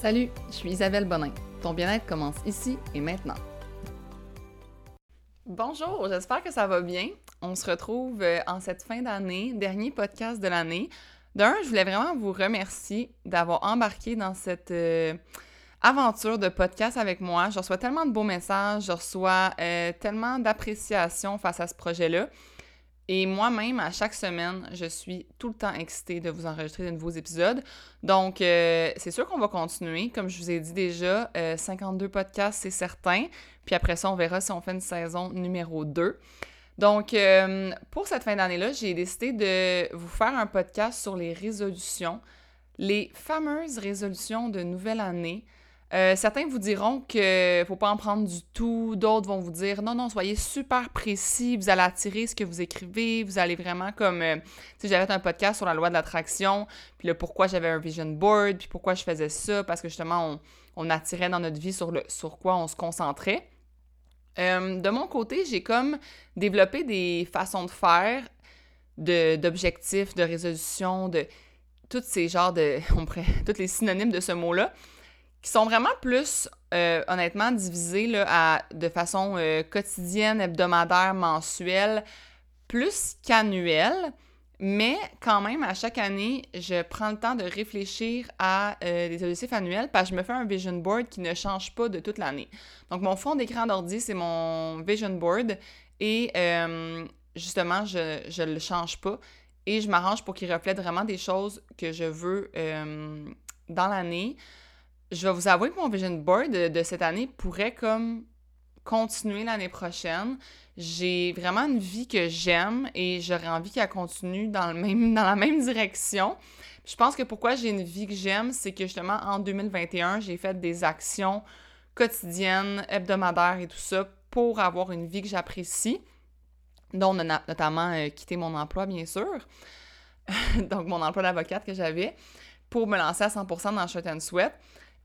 Salut, je suis Isabelle Bonin. Ton bien-être commence ici et maintenant. Bonjour, j'espère que ça va bien. On se retrouve euh, en cette fin d'année, dernier podcast de l'année. D'un, je voulais vraiment vous remercier d'avoir embarqué dans cette euh, aventure de podcast avec moi. Je reçois tellement de beaux messages, je reçois euh, tellement d'appréciation face à ce projet-là. Et moi-même, à chaque semaine, je suis tout le temps excitée de vous enregistrer de nouveaux épisodes. Donc, euh, c'est sûr qu'on va continuer. Comme je vous ai dit déjà, 52 euh, podcasts, c'est certain. Puis après ça, on verra si on fait une saison numéro 2. Donc, euh, pour cette fin d'année-là, j'ai décidé de vous faire un podcast sur les résolutions, les fameuses résolutions de nouvelle année. Euh, certains vous diront que faut pas en prendre du tout, d'autres vont vous dire non, non, soyez super précis, vous allez attirer ce que vous écrivez, vous allez vraiment comme, euh, si j'avais un podcast sur la loi de l'attraction, puis le pourquoi j'avais un vision board, puis pourquoi je faisais ça, parce que justement, on, attirait dans notre vie sur, le, sur quoi on se concentrait. Euh, de mon côté, j'ai comme développé des façons de faire, d'objectifs, de, résolutions, de tous ces genres de, on pourrait, tous les synonymes de ce mot-là, sont vraiment plus, euh, honnêtement, divisés là, à, de façon euh, quotidienne, hebdomadaire, mensuelle, plus qu'annuelle. Mais quand même, à chaque année, je prends le temps de réfléchir à euh, des objectifs annuels parce que je me fais un vision board qui ne change pas de toute l'année. Donc, mon fond d'écran d'ordi, c'est mon vision board et justement, je ne le change pas et je m'arrange pour qu'il reflète vraiment des choses que je veux dans l'année je vais vous avouer que mon vision board de, cette année pourrait comme continuer l'année prochaine. J'ai vraiment une vie que j'aime et j'aurais envie qu'elle continue dans, le même, dans la même direction. Je pense que pourquoi j'ai une vie que j'aime, c'est que justement en 2021, j'ai fait des actions quotidiennes, hebdomadaires et tout ça pour avoir une vie que j'apprécie, dont notamment euh, quitter mon emploi, bien sûr. Donc, mon emploi d'avocate que j'avais, pour me lancer à 100% dans Shirt and Sweat.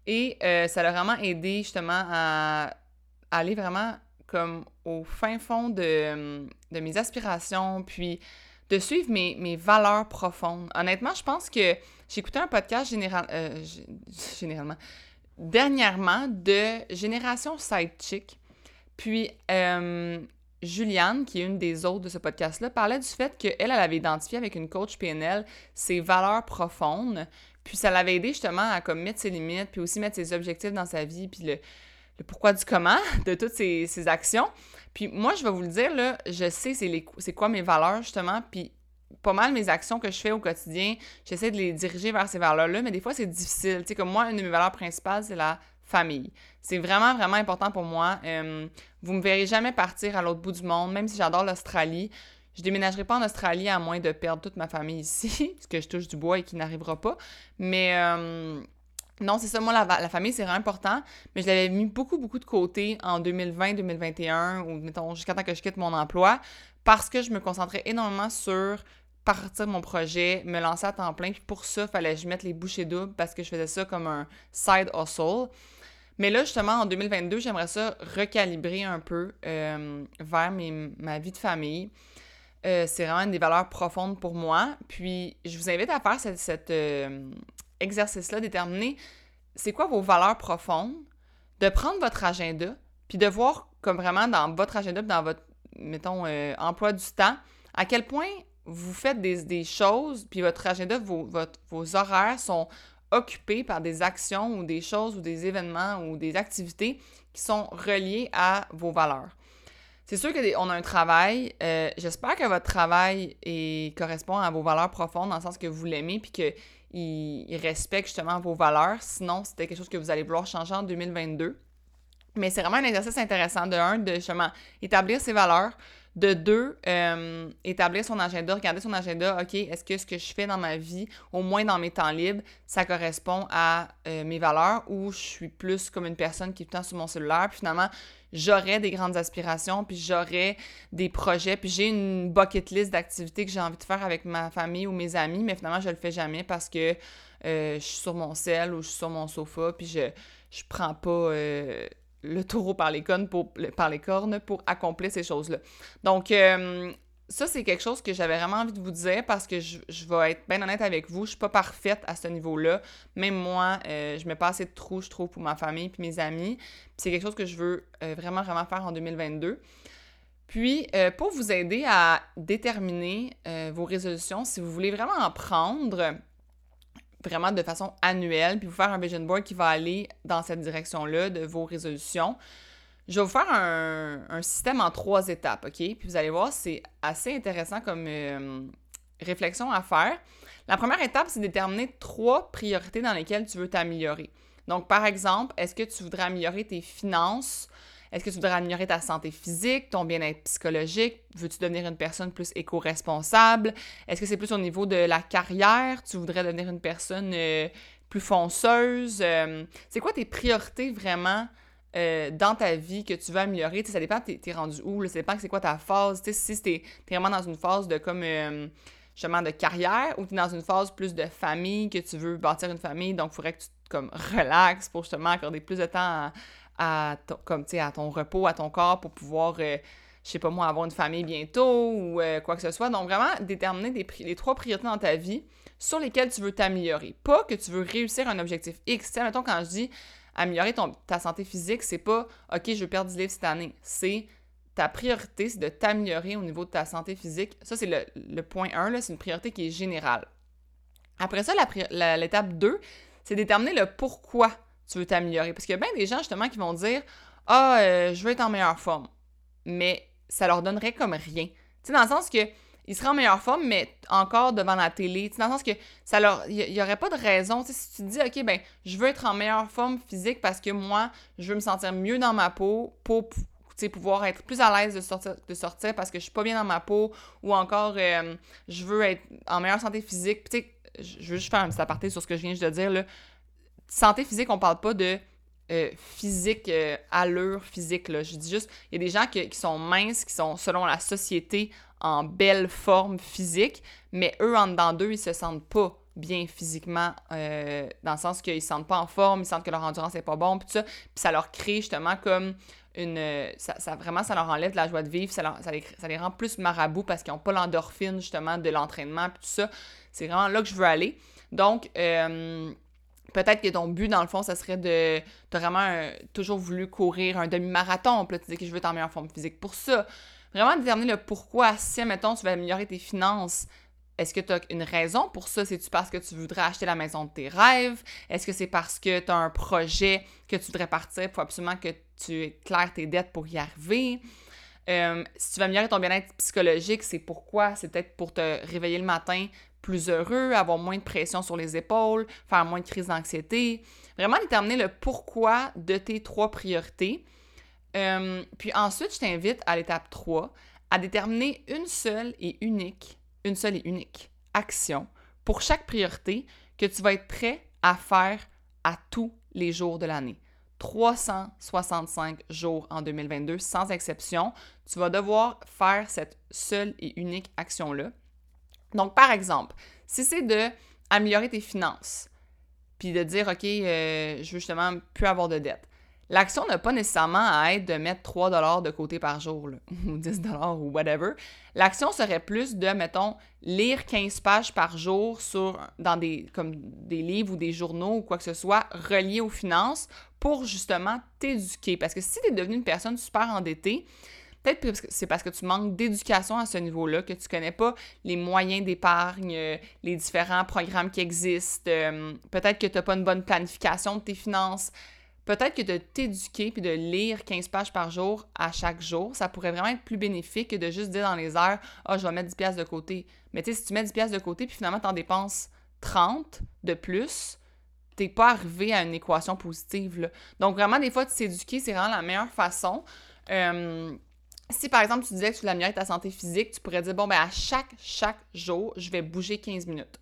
Et euh, ça l'a vraiment aidé justement à, aller vraiment comme au fin fond de, mes aspirations, puis de suivre mes, valeurs profondes. Honnêtement, je pense que écouté un podcast général, euh, généralement, dernièrement de Génération Sidechick. Puis euh, Juliane, qui est une des autres de ce podcast-là, parlait du fait qu'elle, elle avait identifié avec une coach PNL ses valeurs profondes, puis ça l'avait aidé justement à mettre ses limites, puis aussi mettre ses objectifs dans sa vie, puis le, pourquoi du comment de toutes ces, actions. Puis moi, je vais vous le dire, là, je sais c'est quoi mes valeurs justement, puis pas mal mes actions que je fais au quotidien, j'essaie de les diriger vers ces valeurs-là, mais des fois c'est difficile. Tu sais, comme moi, une de mes valeurs principales, c'est la famille. C'est vraiment, vraiment important pour moi. Euh, vous me verrez jamais partir à l'autre bout du monde, même si j'adore l'Australie. Je déménagerai pas en Australie à moins de perdre toute ma famille ici, ce que je touche du bois et qui n'arrivera pas. Mais euh, non, c'est ça, moi, la, famille, c'est vraiment important. Mais je l'avais mis beaucoup, beaucoup de côté en 2020-2021, ou mettons, jusqu'à temps que je quitte mon emploi, parce que je me concentrais énormément sur partir mon projet, me lancer à temps plein. Puis pour ça, il fallait que je mette les bouchées doubles parce que je faisais ça comme un side hustle. Mais là, justement, en 2022, j'aimerais ça recalibrer un peu euh, vers ma vie de famille. Euh, c'est vraiment une des valeurs profondes pour moi. Puis, je vous invite à faire cet euh, exercice-là, déterminer c'est quoi vos valeurs profondes, de prendre votre agenda, puis de voir comme vraiment dans votre agenda, dans votre, mettons, euh, emploi du temps, à quel point vous faites des, choses, puis votre agenda, vos, vos horaires sont occupés par des actions ou des choses ou des événements ou des activités qui sont reliées à vos valeurs. C'est sûr qu'on a un travail. Euh, j'espère que votre travail correspond à vos valeurs profondes, dans le sens que vous l'aimez, puis qu'il respecte justement vos valeurs. Sinon, c'était quelque chose que vous allez vouloir changer en 2022. Mais c'est vraiment un exercice intéressant, de un, de justement établir ses valeurs, de deux, euh, établir son agenda, regarder son agenda, OK, est-ce que ce que je fais dans ma vie, au moins dans mes temps libres, ça correspond à euh, mes valeurs ou je suis plus comme une personne qui est tout le temps sur mon cellulaire, puis finalement, j'aurais des grandes aspirations, puis j'aurais des projets, puis j'ai une bucket list d'activités que j'ai envie de faire avec ma famille ou mes amis, mais finalement, je le fais jamais parce que euh, je suis sur mon sel ou je suis sur mon sofa, puis je, je prends pas le taureau par les, cornes pour, par les cornes pour accomplir ces choses-là. Donc, euh, ça, c'est quelque chose que j'avais vraiment envie de vous dire parce que je, vais être bien honnête avec vous, je suis pas parfaite à ce niveau-là. Même moi, euh, je mets pas assez de trous, je trouve, pour ma famille puis mes amis. c'est quelque chose que je veux euh, vraiment, vraiment faire en 2022. Puis, euh, pour vous aider à déterminer vos résolutions, si vous voulez vraiment en prendre vraiment de façon annuelle, puis vous faire un vision board qui va aller dans cette direction-là de vos résolutions, je vais vous faire un, système en trois étapes, OK? Puis vous allez voir, c'est assez intéressant comme euh, réflexion à faire. La première étape, c'est déterminer trois priorités dans lesquelles tu veux t'améliorer. Donc, par exemple, est-ce que tu voudrais améliorer tes finances? Est-ce que tu voudrais améliorer ta santé physique, ton bien-être psychologique? Veux-tu devenir une personne plus éco-responsable? Est-ce que c'est plus au niveau de la carrière? Tu voudrais devenir une personne euh, plus fonceuse? Euh, c'est quoi tes priorités vraiment euh, dans ta vie que tu veux améliorer? ça dépend, t'es, es rendu où, là, ça dépend c'est quoi ta phase. si t'es, es vraiment dans une phase de comme euh, justement de carrière ou t'es dans une phase plus de famille, que tu veux bâtir une famille, donc il faudrait que tu comme relaxes pour justement accorder plus de temps à, ton, comme, à ton repos, à ton corps pour pouvoir, euh, je sais pas moi, avoir une famille bientôt ou quoi que ce soit. Donc vraiment déterminer des, les trois priorités dans ta vie sur lesquelles tu veux t'améliorer. Pas que tu veux réussir un objectif X. Tu mettons quand je dis améliorer ta santé physique, c'est pas OK, je veux perdre 10 livres cette année. C'est ta priorité, c'est de t'améliorer au niveau de ta santé physique. Ça, c'est le, point 1, c'est une priorité qui est générale. Après ça, l'étape 2, c'est déterminer le pourquoi tu veux t'améliorer. Parce qu'il y a bien des gens, justement, qui vont dire Ah, euh, je veux être en meilleure forme. Mais ça leur donnerait comme rien. Tu sais, dans le sens que il serait en meilleure forme, mais encore devant la télé. Dans le sens que ça leur. Il n'y aurait pas de raison. si tu te dis, OK, ben, je veux être en meilleure forme physique parce que moi, je veux me sentir mieux dans ma peau pour pouvoir être plus à l'aise de sortir, de sortir parce que je suis pas bien dans ma peau ou encore euh, je veux être en meilleure santé physique. Tu je veux juste faire un petit aparté sur ce que je viens juste de dire. Là. Santé physique, on parle pas de euh, physique, euh, allure physique. Là. Je dis juste, il y a des gens qui sont minces, qui sont, selon la société, en belle forme physique, mais eux, en dedans d'eux, ils se sentent pas bien physiquement, euh, dans le sens qu'ils se sentent pas en forme, ils sentent que leur endurance n'est pas bon, puis ça, puis ça leur crée justement comme une... Ça, vraiment, ça leur enlève de la joie de vivre, ça, ça, les, ça les, rend plus marabouts parce qu'ils n'ont pas l'endorphine, justement, de l'entraînement, puis tout ça. C'est vraiment là que je veux aller. Donc, euh, peut-être que ton but, dans le fond, ça serait de... Tu vraiment toujours voulu courir un demi-marathon, puis là, tu dis que je veux être en forme physique pour ça. Vraiment déterminer le pourquoi. Si, mettons, tu veux améliorer tes finances, est-ce que tu as une raison pour ça? C'est-tu parce que tu voudrais acheter la maison de tes rêves? Est-ce que c'est parce que tu as un projet que tu voudrais partir pour absolument que tu éclaires tes dettes pour y arriver? Euh, si tu veux améliorer ton bien-être psychologique, c'est pourquoi? C'est peut-être pour te réveiller le matin plus heureux, avoir moins de pression sur les épaules, faire moins de crise d'anxiété. Vraiment déterminer le pourquoi de tes trois priorités. Euh, puis ensuite, je t'invite à l'étape 3 à déterminer une seule et unique, une seule et unique action pour chaque priorité que tu vas être prêt à faire à tous les jours de l'année. 365 jours en 2022, sans exception, tu vas devoir faire cette seule et unique action-là. Donc, par exemple, si c'est de améliorer tes finances, puis de dire, OK, euh, je veux justement plus avoir de dettes, L'action n'a pas nécessairement à être de mettre 3 de côté par jour, ou 10 ou whatever. L'action serait plus de, mettons, lire 15 pages par jour sur, dans des, comme des livres ou des journaux ou quoi que ce soit reliés aux finances pour justement t'éduquer. Parce que si tu es devenu une personne super endettée, peut-être que c'est parce que tu manques d'éducation à ce niveau-là, que tu connais pas les moyens d'épargne, euh, les différents programmes qui existent, euh, peut-être que tu n'as pas une bonne planification de tes finances. Peut-être que de t'éduquer puis de lire 15 pages par jour à chaque jour, ça pourrait vraiment être plus bénéfique que de juste dire dans les heures Ah, je vais mettre 10 pièces de côté. Mais tu sais, si tu mets 10 pièces de côté puis finalement tu en dépenses 30 de plus, t'es pas arrivé à une équation positive. Donc vraiment, des fois, de s'éduquer, c'est vraiment la meilleure façon. Si par exemple tu disais que tu voulais améliorer ta santé physique, tu pourrais dire bon ben à chaque chaque jour, je vais bouger 15 minutes.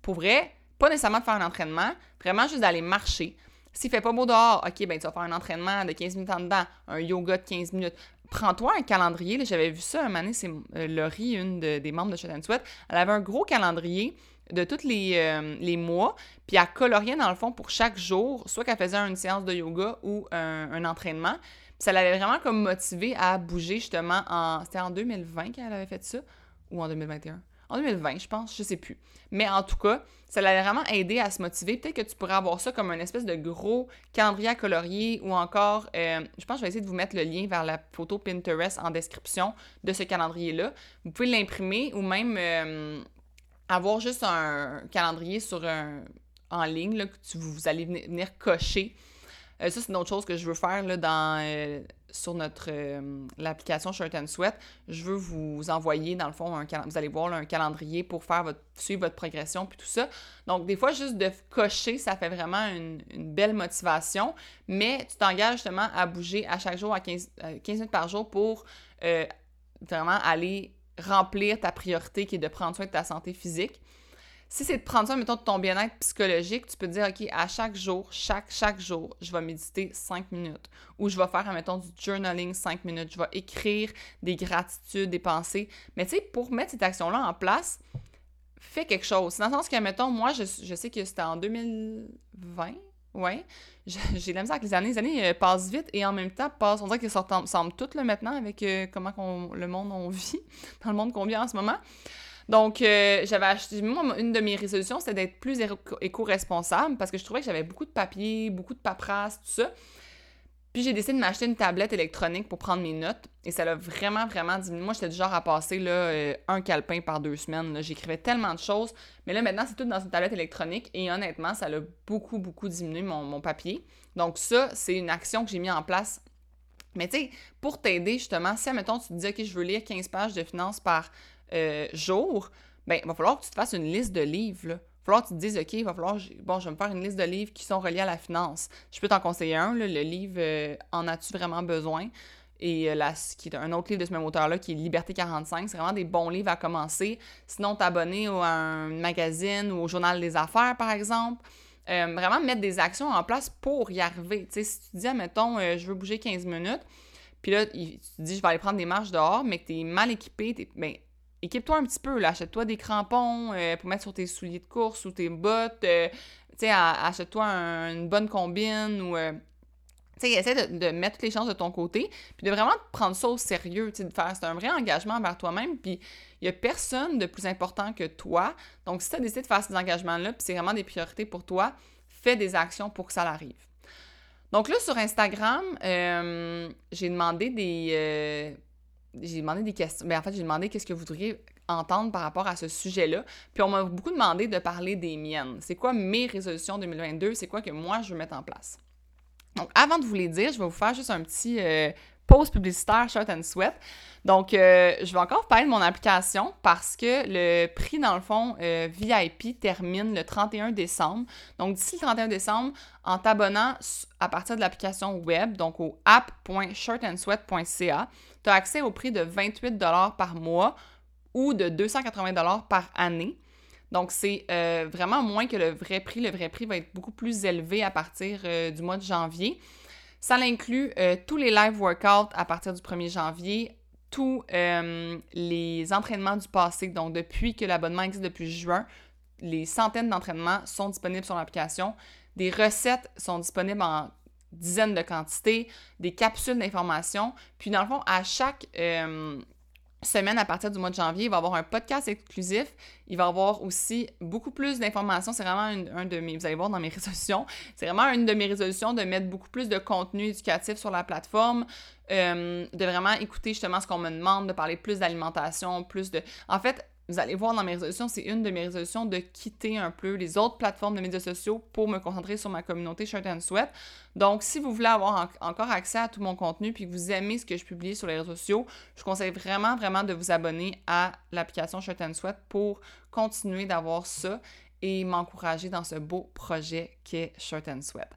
Pour vrai, pas nécessairement de faire un entraînement, vraiment juste d'aller marcher. S'il fait pas beau dehors, OK, ben tu vas faire un entraînement de 15 minutes en dedans, un yoga de 15 minutes. Prends-toi un calendrier. J'avais vu ça un moment donné, c'est euh, Laurie, une des membres de Shot Sweat. Elle avait un gros calendrier de tous les, euh, les mois, puis elle coloriait dans le fond pour chaque jour, soit qu'elle faisait une séance de yoga ou un, entraînement. ça l'avait vraiment comme motivé à bouger justement en. C'était en 2020 qu'elle avait fait ça ou en 2021? En 2020, je pense, je sais plus. Mais en tout cas, ça l'avait vraiment aidé à se motiver. Peut-être que tu pourrais avoir ça comme un espèce de gros calendrier à colorier ou encore, euh, je pense que je vais essayer de vous mettre le lien vers la photo Pinterest en description de ce calendrier-là. Vous pouvez l'imprimer ou même euh, avoir juste un calendrier sur un, en ligne là, que vous, allez venir, cocher. Euh, ça, c'est une autre chose que je veux faire là, dans sur notre euh, l'application Shirt and Sweat, je veux vous envoyer dans le fond un vous allez voir un calendrier pour faire votre suivre votre progression puis tout ça. Donc des fois juste de cocher, ça fait vraiment une, belle motivation, mais tu t'engages justement à bouger à chaque jour à 15, 15 minutes par jour pour euh, vraiment aller remplir ta priorité qui est de prendre soin de ta santé physique. Si c'est de prendre soin, mettons, de ton bien-être psychologique, tu peux te dire, OK, à chaque jour, chaque, chaque jour, je vais méditer 5 minutes. Ou je vais faire, mettons, du journaling 5 minutes. Je vais écrire des gratitudes, des pensées. Mais tu sais, pour mettre cette action-là en place, fais quelque chose. Dans le sens que, mettons, moi, je, sais que c'était en 2020, ouais. J'ai la misère avec les années. Les années euh, passent vite et en même temps, passent, on dirait qu'elles semblent toutes là, maintenant avec euh, comment le monde on vit, dans le monde qu'on vit en ce moment. Donc, euh, j'avais acheté. Moi, une de mes résolutions, c'était d'être plus éco-responsable parce que je trouvais que j'avais beaucoup de papier, beaucoup de paperasse, tout ça. Puis j'ai décidé de m'acheter une tablette électronique pour prendre mes notes. Et ça l'a vraiment, vraiment diminué. Moi, j'étais du genre à passer là, euh, un calepin par deux semaines. J'écrivais tellement de choses. Mais là, maintenant, c'est tout dans une tablette électronique. Et honnêtement, ça l'a beaucoup, beaucoup diminué mon, mon papier. Donc ça, c'est une action que j'ai mis en place. Mais tu sais, pour t'aider justement, si, admettons, tu te dis, OK, je veux lire 15 pages de finances par euh, jour, ben, il va falloir que tu te fasses une liste de livres. Il va falloir que tu te dises, OK, il va falloir, bon, je vais me faire une liste de livres qui sont reliés à la finance. Je peux t'en conseiller un, le livre euh, En as-tu vraiment besoin? Et euh, qui est un autre livre de ce même auteur-là, qui est Liberté 45. C'est vraiment des bons livres à commencer. Sinon, t'abonner à un magazine ou au Journal des Affaires, par exemple. vraiment mettre des actions en place pour y arriver. sais, si tu dis, admettons, je veux bouger 15 minutes, puis là, tu te dis, je vais aller prendre des marches dehors, mais que tu es mal équipé, es, ben, équipe-toi un petit peu, achète-toi des crampons euh, pour mettre sur tes souliers de course ou tes bottes, euh, tu sais, achète-toi une bonne combine ou... Euh, tu sais, essaie de, mettre toutes les chances de ton côté, puis de vraiment prendre ça au sérieux, tu sais, de faire, c'est un vrai engagement envers toi-même, puis il y a personne de plus important que toi. Donc, si tu as décidé de faire ces engagements-là, puis c'est vraiment des priorités pour toi, fais des actions pour que ça arrive. Donc là, sur Instagram, j'ai demandé des j'ai demandé des questions. Mais ben, en fait, j'ai demandé qu'est-ce que vous voudriez entendre par rapport à ce sujet-là. Puis on m'a beaucoup demandé de parler des miennes. C'est quoi mes résolutions 2022? C'est quoi que moi, je veux mettre en place? Donc, avant de vous les dire, je vais vous faire juste un petit euh, pause publicitaire Short and Sweat. Donc, euh, je vais encore parler de mon application parce que le prix, dans le fond, euh, VIP termine le 31 décembre. Donc, d'ici le 31 décembre, en t'abonnant à partir de l'application web, donc au app.shirtandsweat.ca, tu as accès au prix de 28 par mois ou de 280 par année. Donc, c'est euh, vraiment moins que le vrai prix. Le vrai prix va être beaucoup plus élevé à partir du mois de janvier. Ça inclut tous les live workouts à partir du 1er janvier, tous euh, les entraînements du passé. Donc, depuis que l'abonnement existe depuis juin, les centaines d'entraînements sont disponibles sur l'application. Des recettes sont disponibles en dizaines de quantités, des capsules d'information. Puis, dans le fond, à chaque euh, semaine à partir du mois de janvier, il va y avoir un podcast exclusif. Il va y avoir aussi beaucoup plus d'informations. C'est vraiment une, un de mes, vous allez voir dans mes résolutions, c'est vraiment une de mes résolutions de mettre beaucoup plus de contenu éducatif sur la plateforme, euh, de vraiment écouter justement ce qu'on me demande, de parler plus d'alimentation, plus de... En fait, vous allez voir dans mes résolutions, c'est une de mes résolutions de quitter un peu les autres plateformes de médias sociaux pour me concentrer sur ma communauté Shirt and Sweat. Donc, si vous voulez avoir encore accès à tout mon contenu puis que vous aimez ce que je publie sur les réseaux sociaux, je conseille vraiment, vraiment de vous abonner à l'application Shirt and Sweat pour continuer d'avoir ça et m'encourager dans ce beau projet qu'est Shirt and Sweat.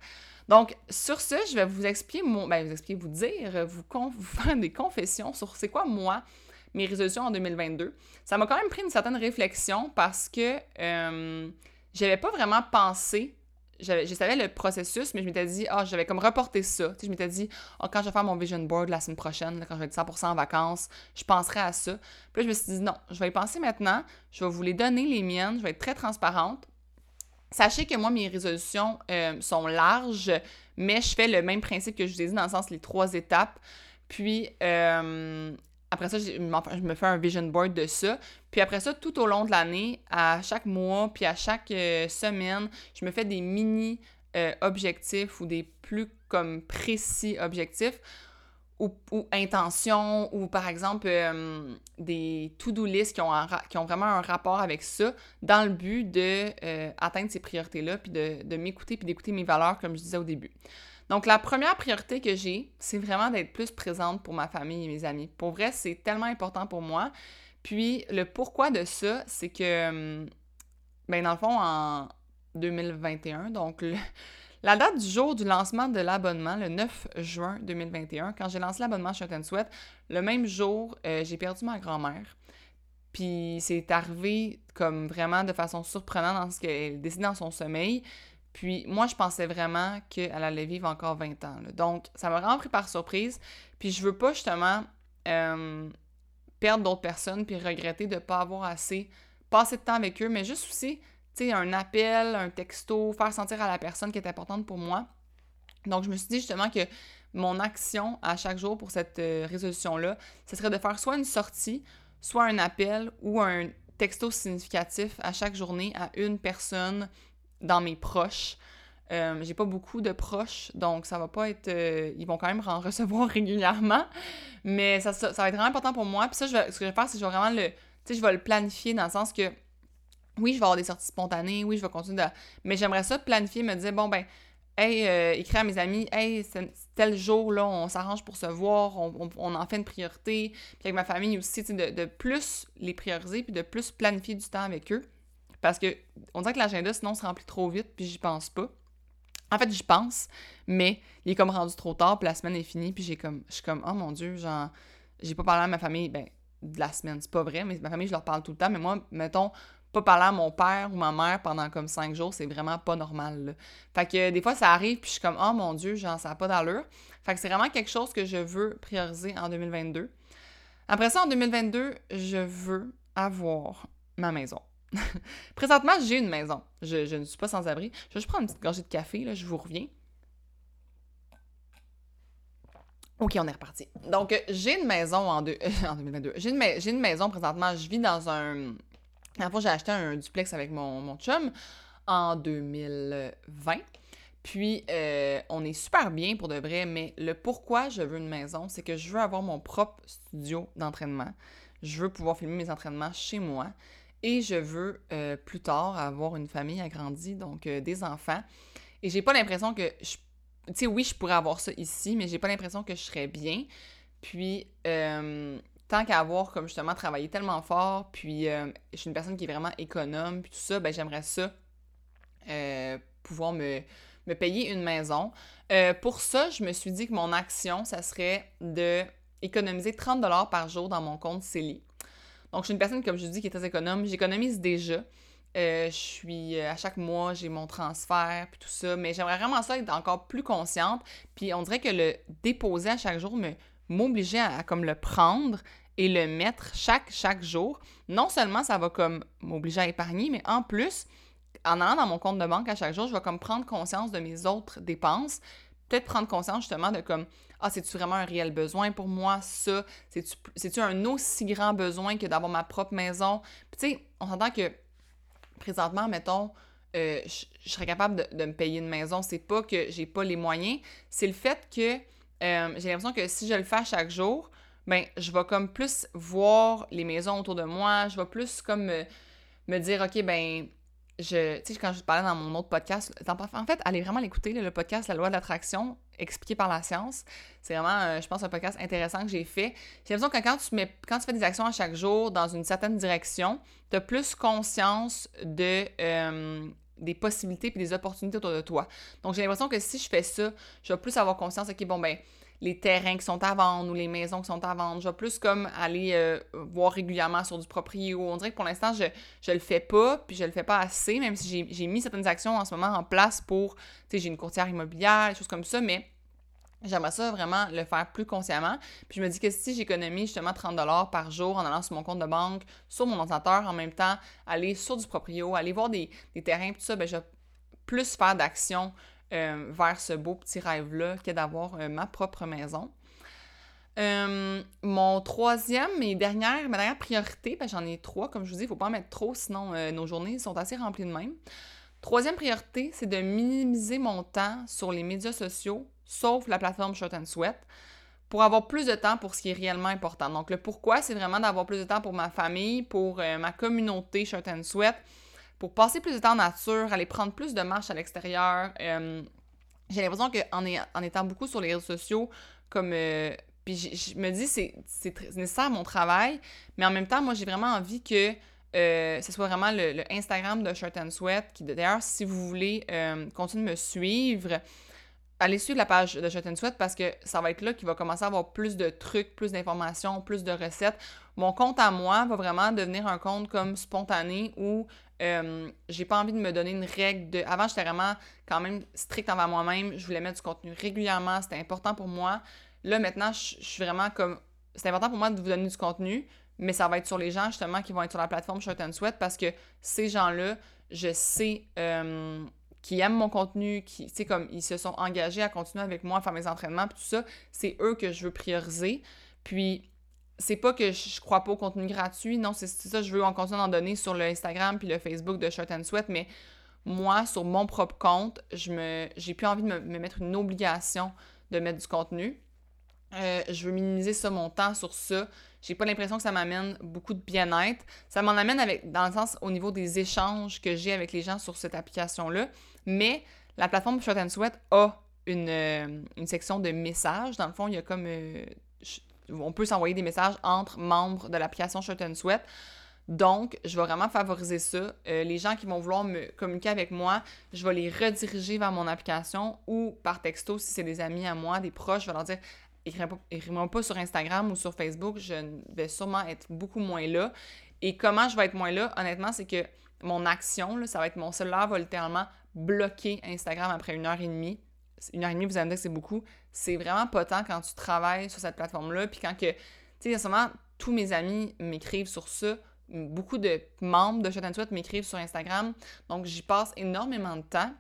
Donc, sur ce, je vais vous expliquer mon. Ben, vous expliquer, vous dire, vous, vous faire des confessions sur c'est quoi moi mes résolutions en 2022. Ça m'a quand même pris une certaine réflexion parce que euh, j'avais pas vraiment pensé. Je savais le processus, mais je m'étais dit, ah, j'avais comme reporté ça. je m'étais dit, ah, quand je vais faire mon vision board la semaine prochaine, quand je vais être 100% en vacances, je penserai à ça. Puis là, je me suis dit, non, je vais y penser maintenant, je vais vous les donner, les miennes, je vais être très transparente. Sachez que moi, mes résolutions euh, sont larges, mais je fais le même principe que je vous ai dit, dans le sens les trois étapes. Puis euh, après ça, je me fais un vision board de ça. Puis après ça, tout au long de l'année, à chaque mois, puis à chaque euh, semaine, je me fais des mini objectifs ou des plus comme précis objectifs ou, intentions ou par exemple euh, des to-do lists qui ont, qui ont vraiment un rapport avec ça dans le but de euh, atteindre ces priorités-là puis de, de m'écouter puis d'écouter mes valeurs comme je disais au début. Donc la première priorité que j'ai, c'est vraiment d'être plus présente pour ma famille et mes amis. Pour vrai, c'est tellement important pour moi. Puis le pourquoi de ça, c'est que, hum, ben dans le fond, en 2021, donc la date du jour du lancement de l'abonnement, le 9 juin 2021, quand j'ai lancé l'abonnement Shot and Sweat, le même jour, euh, j'ai perdu ma grand-mère. Puis c'est arrivé comme vraiment de façon surprenante dans ce qu'elle décide dans son sommeil. Puis moi, je pensais vraiment qu'elle allait vivre encore 20 ans. Donc, ça m'a vraiment pris par surprise. Puis je veux pas justement euh, perdre d'autres personnes puis regretter de pas avoir assez passé de temps avec eux, mais juste aussi sais, un appel, un texto, faire sentir à la personne qui est importante pour moi. Donc, je me suis dit justement que mon action à chaque jour pour cette euh, résolution-là, ce serait de faire soit une sortie, soit un appel ou un texto significatif à chaque journée à une personne dans mes proches. Euh, j'ai pas beaucoup de proches, donc ça va pas être. Euh, ils vont quand même en recevoir régulièrement. Mais ça, ça, va être vraiment important pour moi. Puis ça, je vais, ce que je vais faire, c'est que je vais vraiment le. Tu sais, je vais le planifier dans le sens que oui, je vais avoir des sorties spontanées, oui, je vais continuer de. Mais j'aimerais ça planifier, me dire, bon, ben, hey, euh, écrire à mes amis, hey, tel jour, là, on s'arrange pour se voir, on, en fait une priorité. Puis avec ma famille aussi, de, de plus les prioriser, puis de plus planifier du temps avec eux. Parce que on dirait que l'agenda, sinon, se remplit trop vite, puis j'y pense pas. En fait, j'y pense, mais il est comme rendu trop tard, puis la semaine est finie, puis j'ai comme, je suis comme, oh mon Dieu, genre, j'ai pas parlé à ma famille, ben, de la semaine, c'est pas vrai, mais ma famille, je leur parle tout le temps, mais moi, mettons, pas parler à mon père ou ma mère pendant comme cinq jours, c'est vraiment pas normal. Fait que des fois, ça arrive, puis je suis comme, oh mon Dieu, genre, ça n'a pas d'allure. Fait que c'est vraiment quelque chose que je veux prioriser en 2022. Après ça, en 2022, je veux avoir ma maison. Présentement, j'ai une maison. Je, ne suis pas sans abri. Je vais juste prendre une petite gorgée de café, là, je vous reviens. OK, on est reparti. Donc, j'ai une maison en, en 2022. J'ai une, maison présentement. Je vis dans un, j'ai acheté un duplex avec mon, mon chum en 2020. Puis, euh, on est super bien pour de vrai, mais le pourquoi je veux une maison, c'est que je veux avoir mon propre studio d'entraînement. Je veux pouvoir filmer mes entraînements chez moi. Et je veux euh, plus tard avoir une famille agrandie, donc euh, des enfants. Et j'ai pas l'impression que. Tu sais, oui, je pourrais avoir ça ici, mais j'ai pas l'impression que je serais bien. Puis, tant qu'à avoir comme justement travaillé tellement fort, puis euh, je suis une personne qui est vraiment économe, puis tout ça, ben j'aimerais ça euh, pouvoir me, payer une maison. Euh, pour ça, je me suis dit que mon action, ça serait de économiser 30 par jour dans mon compte CELI. Donc, je suis une personne, comme je dis, qui est très économe. J'économise déjà. je suis à chaque mois, j'ai mon transfert puis tout ça, mais j'aimerais vraiment ça être encore plus consciente. Puis on dirait que le déposer à chaque jour me m'obliger à, comme le prendre et le mettre chaque, chaque jour, non seulement ça va comme m'obliger à épargner, mais en plus, en allant dans mon compte de banque à chaque jour, je vais comme prendre conscience de mes autres dépenses, peut-être prendre conscience justement de comme ah c'est-tu vraiment un réel besoin pour moi? Ça c'est-tu un aussi grand besoin que d'avoir ma propre maison? Puis tu sais on s'entend que présentement mettons euh, je, serais capable de, me payer une maison. C'est pas que j'ai pas les moyens. C'est le fait que euh, j'ai l'impression que si je le fais chaque jour, ben je vais comme plus voir les maisons autour de moi, je vais plus comme me, dire OK ben je tu sais quand je parlais dans mon autre podcast, en fait, allez vraiment l'écouter le podcast La loi de l'attraction expliqué par la science. C'est vraiment euh, je pense un podcast intéressant que j'ai fait. J'ai l'impression que quand tu fais des actions à chaque jour dans une certaine direction, tu as plus conscience de euh, des possibilités et des opportunités autour de toi. Donc, j'ai l'impression que si je fais ça, je vais plus avoir conscience, OK, bon, ben, les terrains qui sont à vendre ou les maisons qui sont à vendre, je vais plus comme aller euh, voir régulièrement sur du proprio. On dirait que pour l'instant, je, je le fais pas, puis je le fais pas assez, même si j'ai mis certaines actions en ce moment en place pour, tu sais, j'ai une courtière immobilière, des choses comme ça, mais J'aimerais ça vraiment le faire plus consciemment. Puis je me dis que si j'économise justement 30 par jour en allant sur mon compte de banque, sur mon ordinateur, en même temps, aller sur du proprio, aller voir des, terrains, tout ça, ben je, plus faire d'action euh, vers ce beau petit rêve-là que d'avoir euh, ma propre maison. Euh, mon troisième et dernière, ma dernière priorité, ben j'en ai trois, comme je vous dis, il ne faut pas en mettre trop, sinon nos journées sont assez remplies de même. Troisième priorité, c'est de minimiser mon temps sur les médias sociaux, sauf la plateforme Short and Sweat, pour avoir plus de temps pour ce qui est réellement important. Donc, le pourquoi, c'est vraiment d'avoir plus de temps pour ma famille, pour ma communauté Short and Sweat, pour passer plus de temps en nature, aller prendre plus de marches à l'extérieur. Euh, j'ai l'impression qu'en en étant beaucoup sur les réseaux sociaux, comme. Euh, puis je me dis, c'est nécessaire à mon travail, mais en même temps, moi, j'ai vraiment envie que euh, ce soit vraiment le, Instagram de Shirt and Sweat, qui d'ailleurs, si vous voulez continuer de me suivre, allez suivre la page de Shirt and Sweat parce que ça va être là qu'il va commencer à avoir plus de trucs, plus d'informations, plus de recettes. Mon compte à moi va vraiment devenir un compte comme spontané où euh, j'ai pas envie de me donner une règle de. Avant, j'étais vraiment quand même strict envers moi-même. Je voulais mettre du contenu régulièrement. C'était important pour moi. Là, maintenant, je suis vraiment comme. C'est important pour moi de vous donner du contenu, mais ça va être sur les gens justement qui vont être sur la plateforme Short and Sweat parce que ces gens-là, je sais euh, qui aiment mon contenu, qui, tu comme ils se sont engagés à continuer avec moi à faire mes entraînements, puis tout ça, c'est eux que je veux prioriser. Puis c'est pas que je, crois pas au contenu gratuit, non, c'est ça, je veux en continuer d'en donner sur le Instagram puis le Facebook de Shirt and Sweat, mais moi, sur mon propre compte, je me j'ai plus envie de me, mettre une obligation de mettre du contenu. Euh, je veux minimiser ça, mon temps sur ça. J'ai pas l'impression que ça m'amène beaucoup de bien-être. Ça m'en amène avec, dans le sens au niveau des échanges que j'ai avec les gens sur cette application-là. Mais la plateforme Shirt and Sweat a une, euh, une, section de messages. Dans le fond, il y a comme euh, on peut s'envoyer des messages entre membres de l'application Shut and Sweat. Donc, je vais vraiment favoriser ça. Euh, les gens qui vont vouloir me communiquer avec moi, je vais les rediriger vers mon application ou par texto si c'est des amis à moi, des proches, je vais leur dire écrivez-moi pas sur Instagram ou sur Facebook, je vais sûrement être beaucoup moins là. Et comment je vais être moins là, honnêtement, c'est que mon action, ça va être mon cellulaire va littéralement bloquer Instagram après une heure et demie une heure et demie, vous allez me dire que c'est beaucoup. C'est vraiment pas tant quand tu travailles sur cette plateforme-là. Puis quand que, tu sais, moment, tous mes amis m'écrivent sur ça. Beaucoup de membres de Chat Sweat m'écrivent sur Instagram. Donc, j'y passe énormément de temps.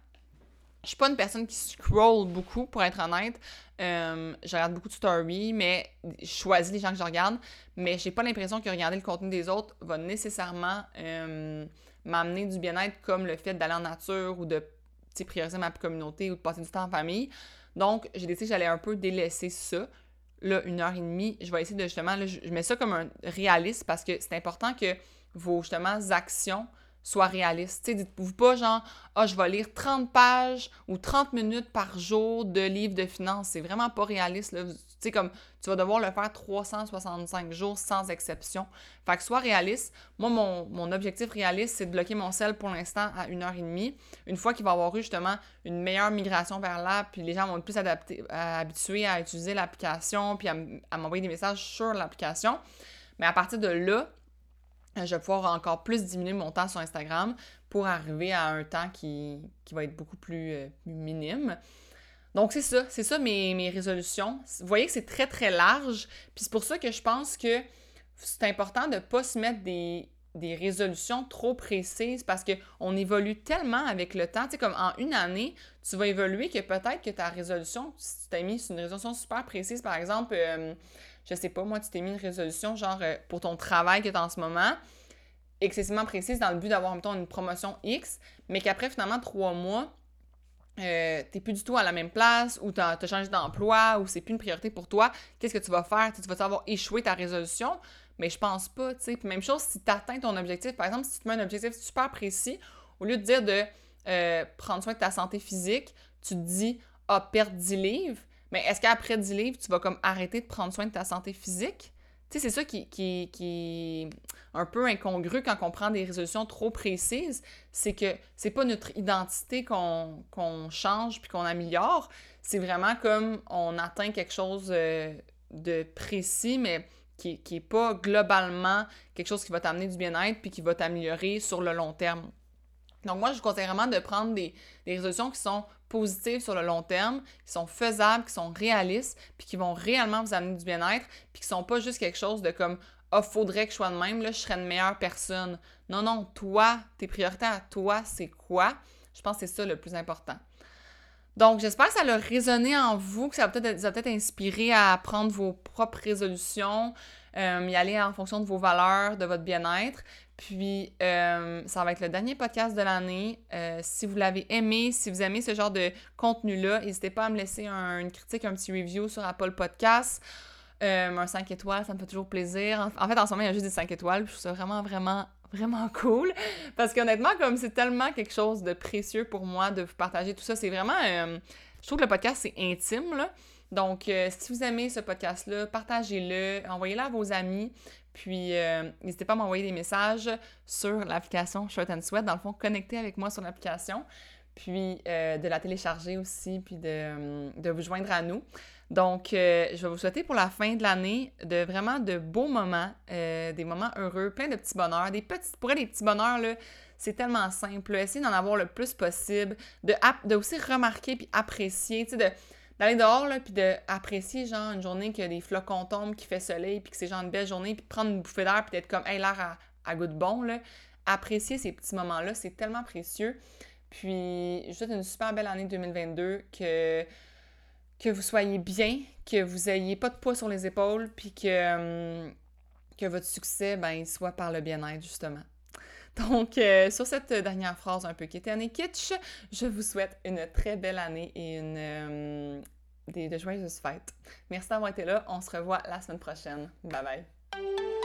Je suis pas une personne qui scroll beaucoup, pour être honnête. Euh, je regarde beaucoup de stories, mais je choisis les gens que je regarde. Mais j'ai pas l'impression que regarder le contenu des autres va nécessairement euh, m'amener du bien-être comme le fait d'aller en nature ou de prioriser ma communauté ou de passer du temps en famille. Donc, j'ai décidé que j'allais un peu délaisser ça. Là, une heure et demie, je vais essayer de justement, je, mets ça comme un réaliste parce que c'est important que vos justement actions soient réalistes. Dites-vous pas genre, ah, je vais lire 30 pages ou 30 minutes par jour de livres de finances. C'est vraiment pas réaliste. Là sais, comme tu vas devoir le faire 365 jours sans exception. Fait que sois réaliste. Moi, mon, objectif réaliste, c'est de bloquer mon sel pour l'instant à une heure et demie. Une fois qu'il va avoir eu justement une meilleure migration vers l'app, puis les gens vont être plus adaptés, habitués à utiliser l'application, puis à, m'envoyer des messages sur l'application. Mais à partir de là, je vais pouvoir encore plus diminuer mon temps sur Instagram pour arriver à un temps qui, va être beaucoup plus euh, minime. Donc, c'est ça. C'est ça mes, résolutions. Vous voyez que c'est très, très large. Puis c'est pour ça que je pense que c'est important de ne pas se mettre des, résolutions trop précises parce qu'on évolue tellement avec le temps. Tu sais, comme en une année, tu vas évoluer que peut-être que ta résolution, si tu t'es mis une résolution super précise, par exemple, euh, je sais pas, moi, tu t'es mis une résolution genre euh, pour ton travail que tu en ce moment, excessivement précise dans le but d'avoir, temps, une promotion X, mais qu'après, finalement, trois mois, euh, t'es plus du tout à la même place ou t'as as changé d'emploi ou c'est plus une priorité pour toi, qu'est-ce que tu vas faire? tu vas avoir échoué ta résolution? Mais je pense pas, tu sais. même chose si tu atteins ton objectif. Par exemple, si tu te mets un objectif super précis, au lieu de dire de euh, prendre soin de ta santé physique, tu te dis, ah, perdre 10 livres. Mais est-ce qu'après 10 livres, tu vas comme arrêter de prendre soin de ta santé physique? Tu sais, c'est ça qui, qui, qui, est un peu incongru quand on prend des résolutions trop précises. C'est que c'est pas notre identité qu'on change puis qu'on améliore. C'est vraiment comme on atteint quelque chose euh, de précis, mais qui, qui est pas globalement quelque chose qui va t'amener du bien-être puis qui va t'améliorer sur le long terme. Donc moi, je vous conseille vraiment de prendre des, des résolutions qui sont positives sur le long terme, qui sont faisables, qui sont réalistes, puis qui vont réellement vous amener du bien-être, puis qui sont pas juste quelque chose de comme ah, faudrait que je sois de même, là, je serais une meilleure personne. Non, non, toi, tes priorités à toi, c'est quoi? Je pense que c'est ça le plus important. Donc, j'espère que ça a résonné en vous, que ça va peut-être peut inspiré à prendre vos propres résolutions, euh, y aller en fonction de vos valeurs, de votre bien-être. Puis, euh, ça va être le dernier podcast de l'année. Euh, si vous l'avez aimé, si vous aimez ce genre de contenu-là, n'hésitez pas à me laisser une critique, un petit review sur Apple Podcast. un 5 étoiles, ça me fait toujours plaisir. En, fait, en ce moment, il y a juste des 5 étoiles. je trouve ça vraiment, vraiment, vraiment cool. Parce qu'honnêtement, comme c'est tellement quelque chose de précieux pour moi de vous partager tout ça, c'est vraiment. je trouve que le podcast, c'est intime, là. Donc, euh, si vous aimez ce podcast-là, partagez-le, envoyez-le à vos amis. Puis, euh, n'hésitez pas à m'envoyer des messages sur l'application Short and Sweat. Dans le fond, connectez avec moi sur l'application. Puis, euh, de la télécharger aussi, puis de, vous joindre à nous. Donc, je vais vous souhaiter pour la fin de l'année de vraiment de beaux moments, des moments heureux, plein de petits bonheurs, des petits, pour des petits bonheurs, là, c'est tellement simple. Essayez d'en avoir le plus possible, de, de aussi remarquer puis apprécier, tu sais, de d'aller dehors, là, puis d'apprécier, genre, une journée que des flocons tombent, qu'il fait soleil, puis que c'est genre une belle journée, puis prendre une bouffée d'air, puis d'être comme, hey, l'air à, à goût de bon, là. Apprécier ces petits moments-là, c'est tellement précieux. Puis, je vous souhaite une super belle année 2022, que, que vous soyez bien, que vous ayez pas de poids sur les épaules, puis que, hum, que votre succès, ben, soit par le bien-être, justement. Donc, euh, sur cette dernière phrase un peu kitsch, kitsch, je vous souhaite une très belle année et une, euh, des, de joyeuses fêtes. Merci d'avoir été là. On se revoit la semaine prochaine. Bye bye.